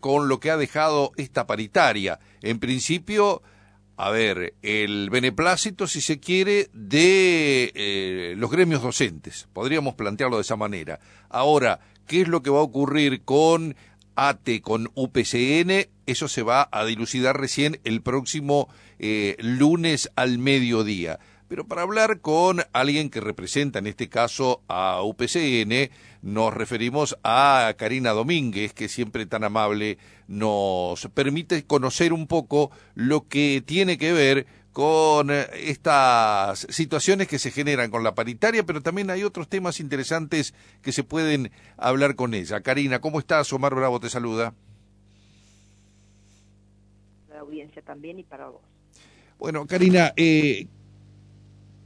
con lo que ha dejado esta paritaria. En principio, a ver, el beneplácito, si se quiere, de eh, los gremios docentes. Podríamos plantearlo de esa manera. Ahora, ¿qué es lo que va a ocurrir con ATE, con UPCN? Eso se va a dilucidar recién el próximo eh, lunes al mediodía. Pero para hablar con alguien que representa en este caso a UPCN, nos referimos a Karina Domínguez, que siempre tan amable nos permite conocer un poco lo que tiene que ver con estas situaciones que se generan con la paritaria, pero también hay otros temas interesantes que se pueden hablar con ella. Karina, ¿cómo estás? Omar Bravo te saluda. La audiencia también y para vos. Bueno, Karina, eh,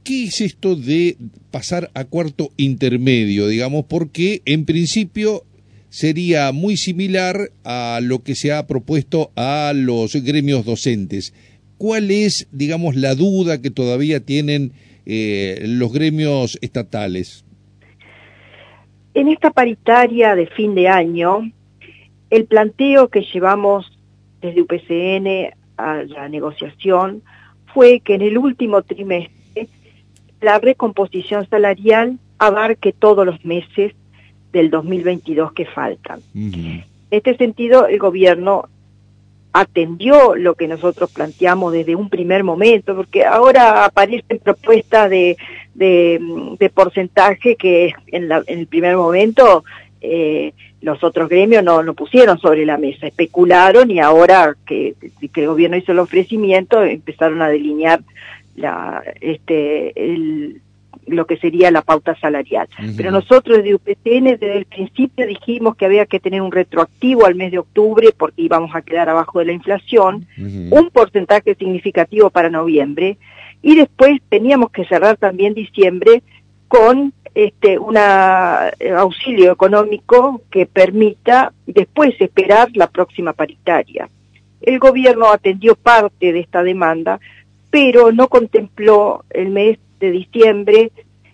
¿Qué es esto de pasar a cuarto intermedio, digamos? Porque en principio sería muy similar a lo que se ha propuesto a los gremios docentes. ¿Cuál es, digamos, la duda que todavía tienen eh, los gremios estatales? En esta paritaria de fin de año, el planteo que llevamos desde UPCN a la negociación fue que en el último trimestre la recomposición salarial abarque todos los meses del 2022 que faltan. En este sentido, el gobierno atendió lo que nosotros planteamos desde un primer momento, porque ahora aparecen propuestas de, de, porcentaje que en, el primer momento eh, los otros gremios no, no pusieron sobre la mesa, especularon y ahora que, que el gobierno hizo el ofrecimiento empezaron a delinear la, este, el, lo que sería la pauta salarial. Pero nosotros de UPCN desde el principio dijimos que había que tener un retroactivo al mes de octubre porque íbamos a quedar abajo de la inflación, un porcentaje significativo para noviembre y después teníamos que cerrar también diciembre con este un eh, auxilio económico que permita después esperar la próxima paritaria. El gobierno atendió parte de esta demanda, pero no contempló el mes de diciembre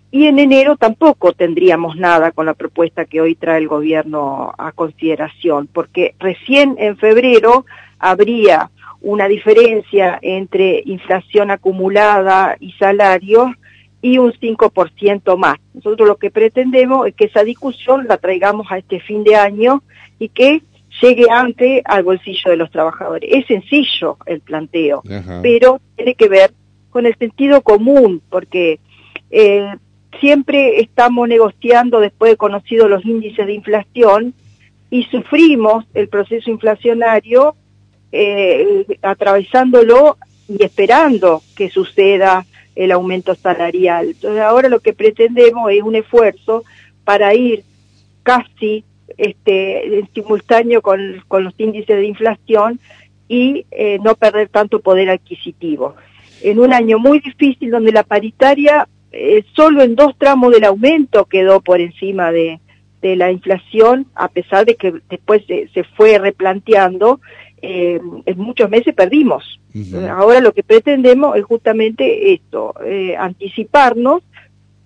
y en enero tampoco tendríamos nada con la propuesta que hoy trae el gobierno a consideración, porque recién en febrero habría una diferencia entre inflación acumulada y salarios y un 5% más. Nosotros lo que pretendemos es que esa discusión la traigamos a este fin de año y que llegue antes al bolsillo de los trabajadores. Es sencillo el planteo, pero tiene que ver con el sentido común, porque eh, siempre estamos negociando después de conocidos los índices de inflación y sufrimos el proceso inflacionario eh, atravesándolo y esperando que suceda el aumento salarial. Entonces ahora lo que pretendemos es un esfuerzo para ir casi este, en simultáneo con, los índices de inflación y eh, no perder tanto poder adquisitivo. En un año muy difícil donde la paritaria eh, solo en dos tramos del aumento quedó por encima de, la inflación, a pesar de que después se, fue replanteando, eh, en muchos meses perdimos. Ahora lo que pretendemos es justamente esto, anticiparnos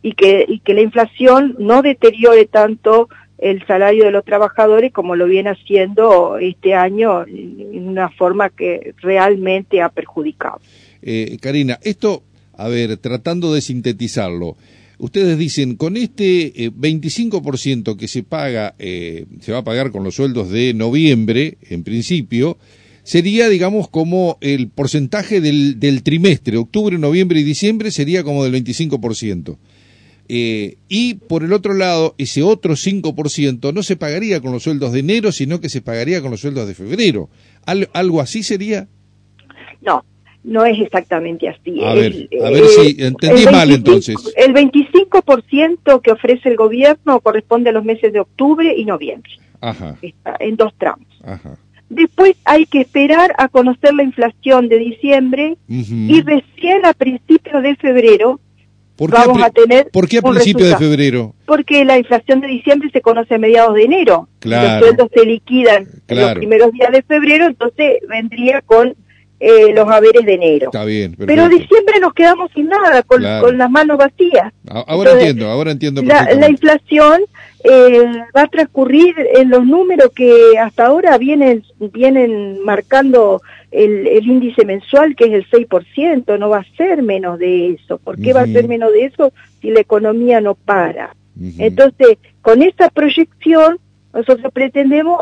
y que, y que la inflación no deteriore tanto el salario de los trabajadores como lo viene haciendo este año en una forma que realmente ha perjudicado. Eh, Karina, esto, a ver, tratando de sintetizarlo, ustedes dicen, con este 25% eh, que se paga, eh, se va a pagar con los sueldos de noviembre, en principio, sería, digamos, como el porcentaje del, del trimestre, octubre, noviembre y diciembre sería como del 25%. Eh, y por el otro lado, ese otro 5% no se pagaría con los sueldos de enero, sino que se pagaría con los sueldos de febrero. ¿Algo así sería? No, no es exactamente así. A ver, a ver si entendí mal entonces. El 25% que ofrece el gobierno corresponde a los meses de octubre y noviembre. Ajá. Está en dos tramos. Ajá. Después hay que esperar a conocer la inflación de diciembre y recién a principios de febrero ¿Por vamos a, tener ¿Por qué a principios de febrero? Porque la inflación de diciembre se conoce a mediados de enero. Los sueldos se liquidan en los primeros días de febrero, entonces vendría con eh, los haberes de enero. Está bien. Pero diciembre nos quedamos sin nada, con, las manos vacías. Ahora entiendo, ahora entiendo. La, la inflación eh, va a transcurrir en los números que hasta ahora vienen, vienen marcando el, el, índice mensual, que es el 6%, no va a ser menos de eso. ¿Por qué va a ser menos de eso si la economía no para? Entonces, con esta proyección, nosotros pretendemos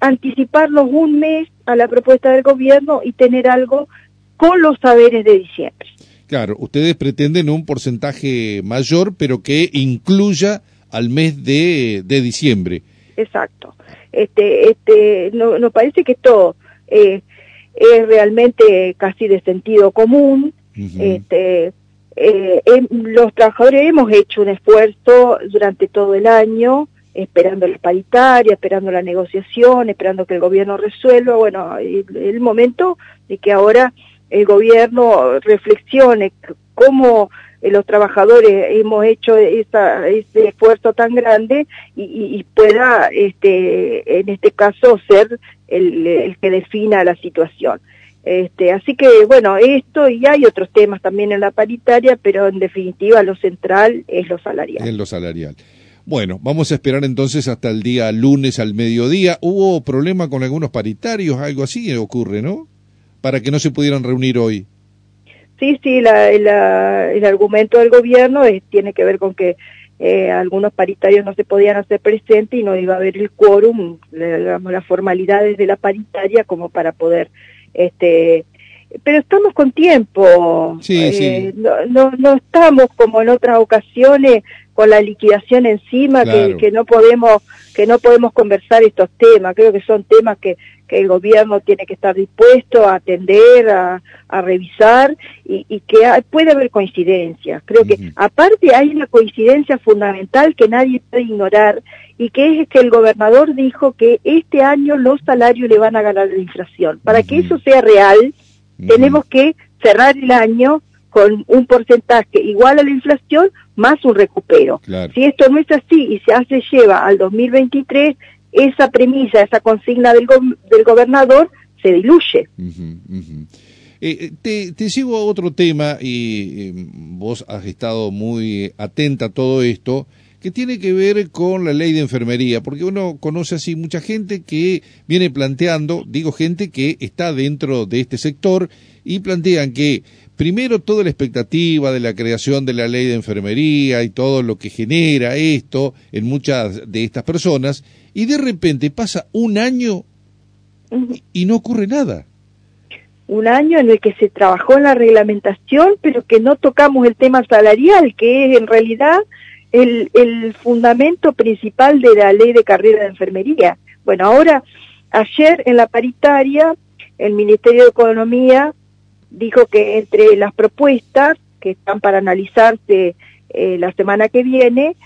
anticiparnos un mes a la propuesta del gobierno y tener algo con los saberes de diciembre. Claro, ustedes pretenden un porcentaje mayor, pero que incluya al mes de, de diciembre. Exacto. Este, este, no, nos parece que esto eh, es realmente casi de sentido común. Este, eh, los trabajadores hemos hecho un esfuerzo durante todo el año esperando la paritaria, esperando la negociación, esperando que el gobierno resuelva. Bueno, el, el momento de que ahora el gobierno reflexione cómo eh, los trabajadores hemos hecho esa, ese esfuerzo tan grande y, pueda, este, en este caso, ser el, el, que defina la situación. Este, así que, bueno, esto y hay otros temas también en la paritaria, pero en definitiva lo central es lo salarial. Es lo salarial. Bueno, vamos a esperar entonces hasta el día lunes al mediodía. ¿Hubo problema con algunos paritarios? Algo así ocurre, ¿no? Para que no se pudieran reunir hoy. Sí, sí, la, el argumento del gobierno es, tiene que ver con que eh, algunos paritarios no se podían hacer presentes y no iba a haber el quórum, las formalidades de la paritaria como para poder este, pero estamos con tiempo. Eh, no, no, estamos como en otras ocasiones con la liquidación encima que, que, no podemos que no podemos conversar estos temas. Creo que son temas que, que el gobierno tiene que estar dispuesto a atender, a, a revisar y, y que puede haber coincidencias. Creo que aparte hay una coincidencia fundamental que nadie puede ignorar y que es que el gobernador dijo que este año los salarios le van a ganar la inflación. Para que eso sea real, tenemos que cerrar el año con un porcentaje igual a la inflación más un recupero. Si esto no es así y se hace lleva al 2023, esa premisa, esa consigna del, del gobernador se diluye. Eh, te, te, sigo a otro tema y eh, vos has estado muy atenta a todo esto que tiene que ver con la ley de enfermería, porque uno conoce así mucha gente que viene planteando, digo gente que está dentro de este sector, y plantean que primero toda la expectativa de la creación de la ley de enfermería y todo lo que genera esto en muchas de estas personas, y de repente pasa un año y no ocurre nada. Un año en el que se trabajó en la reglamentación, pero que no tocamos el tema salarial, que es en realidad el, el fundamento principal de la ley de carrera de enfermería. Bueno, ahora, ayer en la paritaria, el Ministerio de Economía dijo que entre las propuestas que están para analizarse eh, la semana que viene,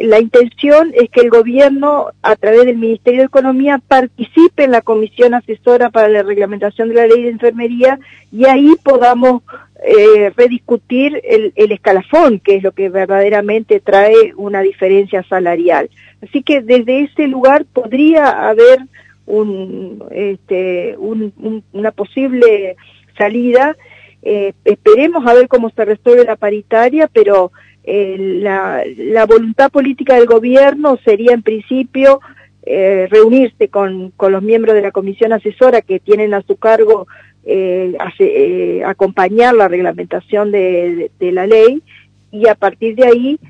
la intención es que el gobierno, a través del Ministerio de Economía, participe en la comisión asesora para la reglamentación de la ley de enfermería y ahí podamos eh, rediscutir el, escalafón, que es lo que verdaderamente trae una diferencia salarial. Así que desde ese lugar podría haber un, este, un, una posible salida. Eh, esperemos a ver cómo se resuelve la paritaria, pero la, voluntad política del gobierno sería en principio eh, reunirse con, con, los miembros de la comisión asesora que tienen a su cargo eh, eh acompañar la reglamentación de, de, la ley y a partir de ahí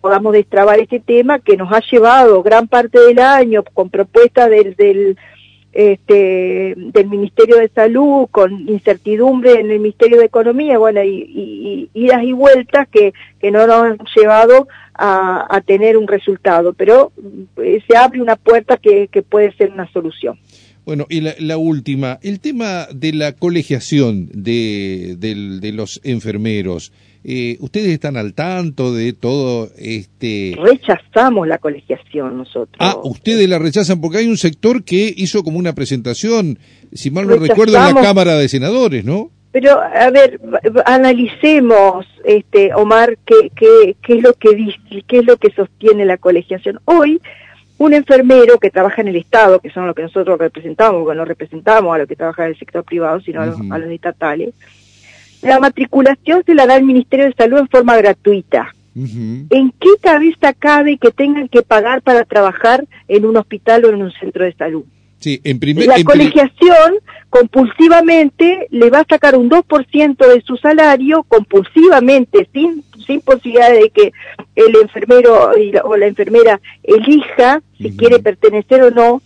podamos destrabar este tema que nos ha llevado gran parte del año con propuestas del, del este, del Ministerio de Salud, con incertidumbre en el Ministerio de Economía, bueno, y, idas y vueltas que, que no nos han llevado a, a tener un resultado, pero eh, se abre una puerta que, que puede ser una solución. Bueno, y la, la, última, el tema de la colegiación de, de los enfermeros. Eh, ¿Ustedes están al tanto de todo este...? Rechazamos la colegiación nosotros. Ah, ustedes la rechazan porque hay un sector que hizo como una presentación, si mal no recuerdo, en la Cámara de Senadores, ¿no? Pero, a ver, analicemos, este, Omar, qué, qué, qué es lo que dice, qué es lo que sostiene la colegiación. Hoy, un enfermero que trabaja en el Estado, que son los que nosotros representamos, porque no representamos a los que trabajan en el sector privado, sino a, los, a los estatales, la matriculación se la da el Ministerio de Salud en forma gratuita. ¿En qué cabeza cabe que tengan que pagar para trabajar en un hospital o en un centro de salud? Sí, en primer, la colegiación compulsivamente le va a sacar un 2% de su salario compulsivamente, sin, sin posibilidad de que el enfermero o la enfermera elija si quiere pertenecer o no.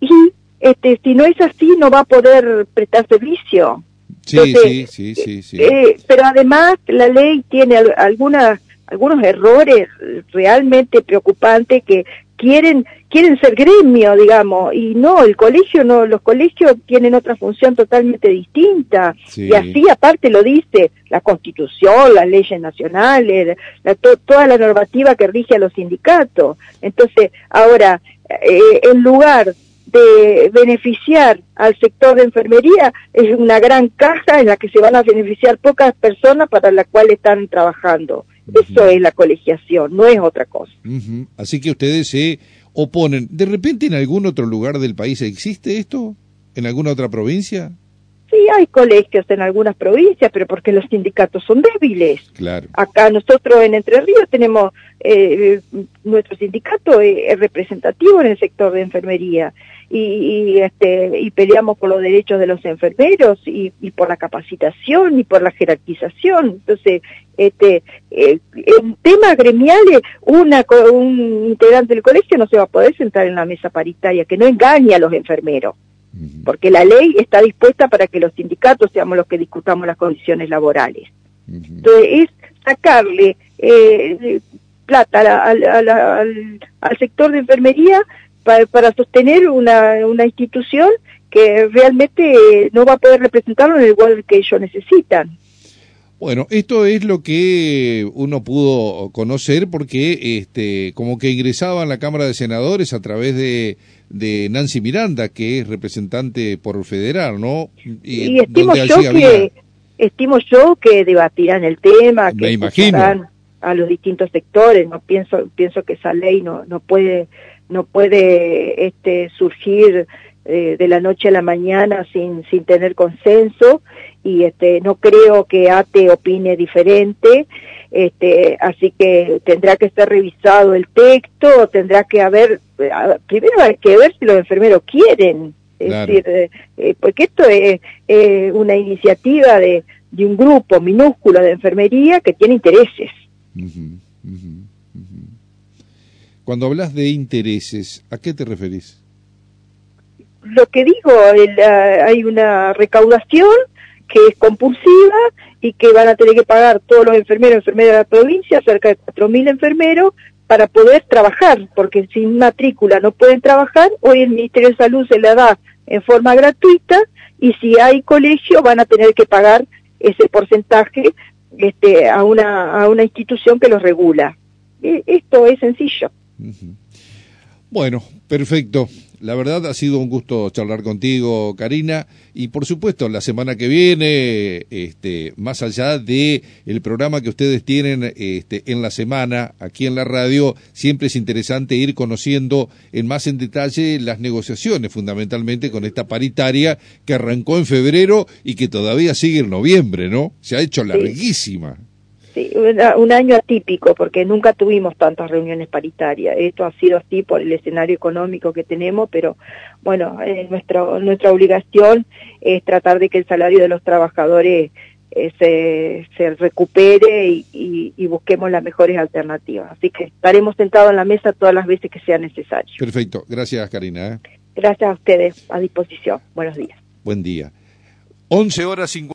Y este, si no es así, no va a poder prestar servicio. Sí, sí, sí, sí, eh, pero además la ley tiene algunas algunos errores realmente preocupantes que quieren quieren ser gremio, digamos, y no, el colegio no, los colegios tienen otra función totalmente distinta. Y así aparte lo dice la Constitución, las leyes nacionales, toda la normativa que rige a los sindicatos. Entonces, ahora, eh, en lugar de beneficiar al sector de enfermería es una gran caja en la que se van a beneficiar pocas personas para las cuales están trabajando. Eso es la colegiación, no es otra cosa. Así que ustedes se oponen. ¿De repente en algún otro lugar del país existe esto? ¿En alguna otra provincia? Sí, hay colegios en algunas provincias, pero porque los sindicatos son débiles. Claro. Acá nosotros en Entre Ríos tenemos, eh, nuestro sindicato es representativo en el sector de enfermería y, este, y peleamos por los derechos de los enfermeros y, por la capacitación y por la jerarquización. Entonces, este, eh, en temas gremiales, una, un integrante del colegio no se va a poder sentar en la mesa paritaria, que no engañe a los enfermeros porque la ley está dispuesta para que los sindicatos seamos los que discutamos las condiciones laborales. Entonces, es sacarle eh, plata al, sector de enfermería para, sostener una, una institución que realmente no va a poder representarlo en el lugar que ellos necesitan. Bueno, esto es lo que uno pudo conocer porque este, como que ingresaba en la Cámara de Senadores a través de, de Nancy Miranda, que es representante por federal, ¿no? Y, estimo yo que estimo yo que debatirán el tema, que Me imagino. a los distintos sectores, no pienso pienso que esa ley no no puede no puede este surgir eh, de la noche a la mañana sin, sin tener consenso y este, no creo que ATE opine diferente, este, así que tendrá que ser revisado el texto, tendrá que haber, primero hay que ver si los enfermeros quieren, es decir, eh, eh, porque esto es una iniciativa de, de un grupo minúsculo de enfermería que tiene intereses. Cuando hablas de intereses, ¿a qué te referís? Lo que digo, hay una recaudación que es compulsiva y que van a tener que pagar todos los enfermeros y enfermeras de la provincia, cerca de 4.000 enfermeros, para poder trabajar, porque sin matrícula no pueden trabajar. Hoy el Ministerio de Salud se la da en forma gratuita y si hay colegio van a tener que pagar ese porcentaje este, a, una, a una institución que los regula. E, esto es sencillo. Bueno, perfecto. La verdad ha sido un gusto charlar contigo, Karina, y por supuesto la semana que viene, este, más allá de el programa que ustedes tienen este, en la semana aquí en la radio, siempre es interesante ir conociendo en más en detalle las negociaciones, fundamentalmente con esta paritaria que arrancó en febrero y que todavía sigue en noviembre, ¿no? Se ha hecho larguísima. Sí, un año atípico porque nunca tuvimos tantas reuniones paritarias. Esto ha sido así por el escenario económico que tenemos, pero bueno, eh, nuestra, nuestra obligación es tratar de que el salario de los trabajadores eh, se, se recupere y, y, busquemos las mejores alternativas. Así que estaremos sentados en la mesa todas las veces que sea necesario. Perfecto. Gracias, Karina. ¿eh? Gracias a ustedes. A disposición. Buenos días. Buen día. 11 horas 50.